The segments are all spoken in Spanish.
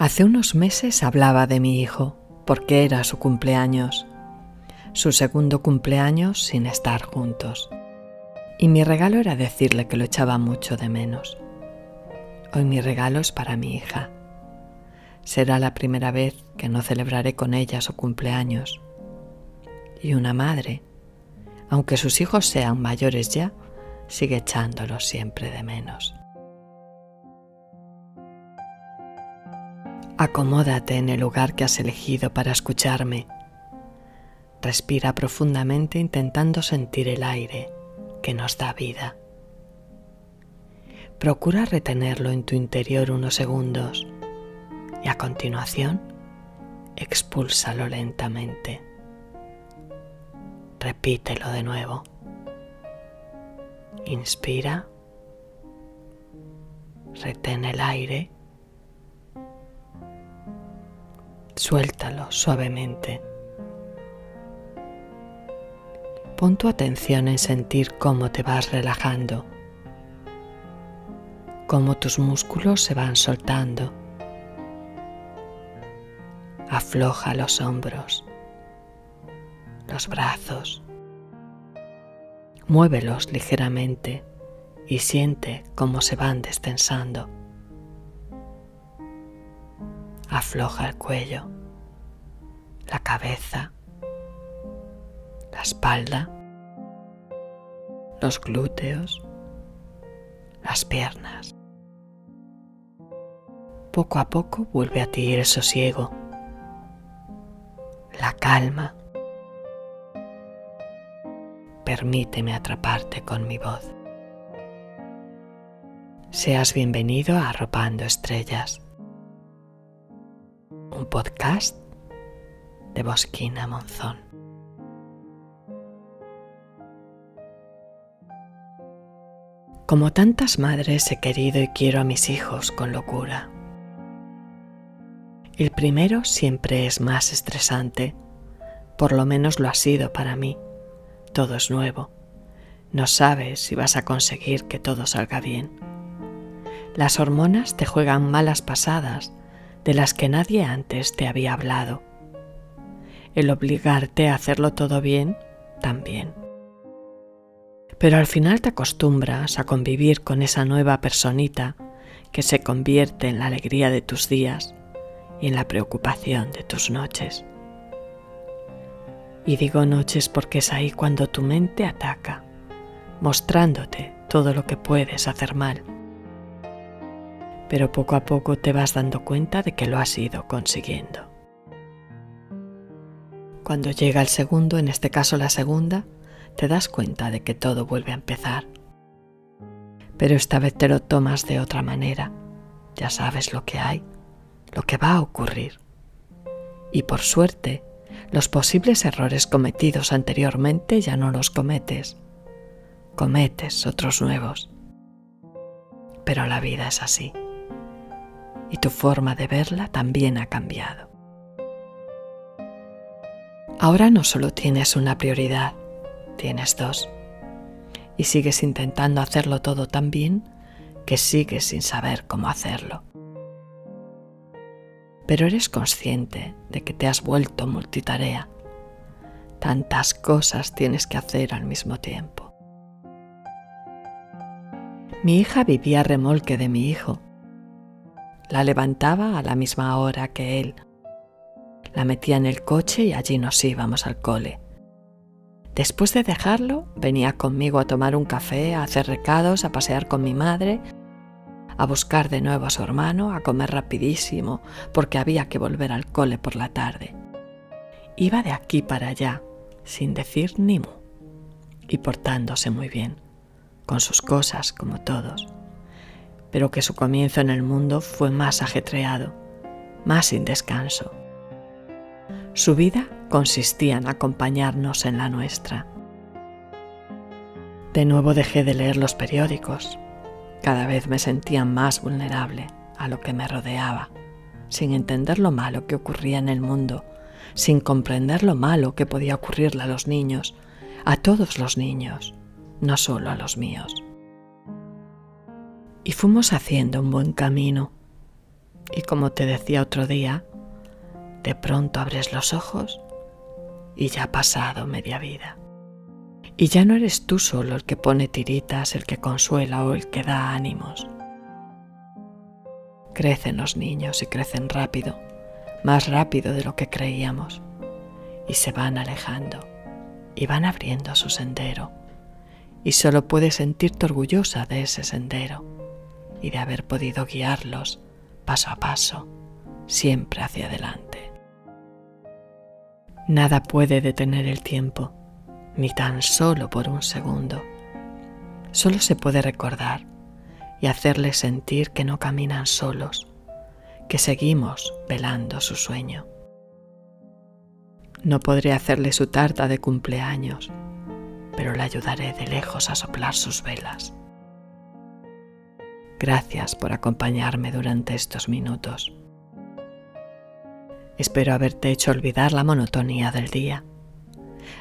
Hace unos meses hablaba de mi hijo porque era su cumpleaños, su segundo cumpleaños sin estar juntos. Y mi regalo era decirle que lo echaba mucho de menos. Hoy mi regalo es para mi hija. Será la primera vez que no celebraré con ella su cumpleaños. Y una madre, aunque sus hijos sean mayores ya, sigue echándolo siempre de menos. Acomódate en el lugar que has elegido para escucharme. Respira profundamente intentando sentir el aire que nos da vida. Procura retenerlo en tu interior unos segundos y a continuación expúlsalo lentamente. Repítelo de nuevo. Inspira, retén el aire Suéltalo suavemente. Pon tu atención en sentir cómo te vas relajando, cómo tus músculos se van soltando. Afloja los hombros, los brazos. Muévelos ligeramente y siente cómo se van destensando afloja el cuello, la cabeza, la espalda, los glúteos, las piernas. Poco a poco vuelve a ti el sosiego, la calma. Permíteme atraparte con mi voz. Seas bienvenido a Arropando Estrellas un podcast de Bosquina Monzón. Como tantas madres he querido y quiero a mis hijos con locura. El primero siempre es más estresante, por lo menos lo ha sido para mí. Todo es nuevo. No sabes si vas a conseguir que todo salga bien. Las hormonas te juegan malas pasadas de las que nadie antes te había hablado. El obligarte a hacerlo todo bien, también. Pero al final te acostumbras a convivir con esa nueva personita que se convierte en la alegría de tus días y en la preocupación de tus noches. Y digo noches porque es ahí cuando tu mente ataca, mostrándote todo lo que puedes hacer mal pero poco a poco te vas dando cuenta de que lo has ido consiguiendo. Cuando llega el segundo, en este caso la segunda, te das cuenta de que todo vuelve a empezar. Pero esta vez te lo tomas de otra manera. Ya sabes lo que hay, lo que va a ocurrir. Y por suerte, los posibles errores cometidos anteriormente ya no los cometes. Cometes otros nuevos. Pero la vida es así y tu forma de verla también ha cambiado. Ahora no solo tienes una prioridad, tienes dos. Y sigues intentando hacerlo todo tan bien que sigues sin saber cómo hacerlo. Pero eres consciente de que te has vuelto multitarea. Tantas cosas tienes que hacer al mismo tiempo. Mi hija vivía a remolque de mi hijo la levantaba a la misma hora que él. La metía en el coche y allí nos íbamos al cole. Después de dejarlo, venía conmigo a tomar un café, a hacer recados, a pasear con mi madre, a buscar de nuevo a su hermano, a comer rapidísimo, porque había que volver al cole por la tarde. Iba de aquí para allá, sin decir ni mu, y portándose muy bien, con sus cosas como todos pero que su comienzo en el mundo fue más ajetreado, más sin descanso. Su vida consistía en acompañarnos en la nuestra. De nuevo dejé de leer los periódicos. Cada vez me sentía más vulnerable a lo que me rodeaba, sin entender lo malo que ocurría en el mundo, sin comprender lo malo que podía ocurrirle a los niños, a todos los niños, no solo a los míos y fuimos haciendo un buen camino. Y como te decía otro día, de pronto abres los ojos y ya ha pasado media vida. Y ya no eres tú solo el que pone tiritas, el que consuela o el que da ánimos. Crecen los niños y crecen rápido, más rápido de lo que creíamos, y se van alejando y van abriendo su sendero. Y solo puedes sentirte orgullosa de ese sendero y de haber podido guiarlos paso a paso, siempre hacia adelante. Nada puede detener el tiempo, ni tan solo por un segundo. Solo se puede recordar y hacerles sentir que no caminan solos, que seguimos velando su sueño. No podré hacerle su tarta de cumpleaños, pero le ayudaré de lejos a soplar sus velas. Gracias por acompañarme durante estos minutos. Espero haberte hecho olvidar la monotonía del día.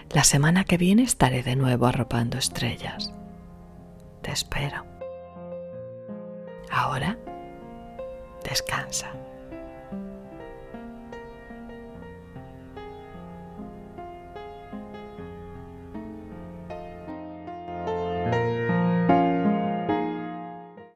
La semana que viene estaré de nuevo arropando estrellas. Te espero. Ahora, descansa.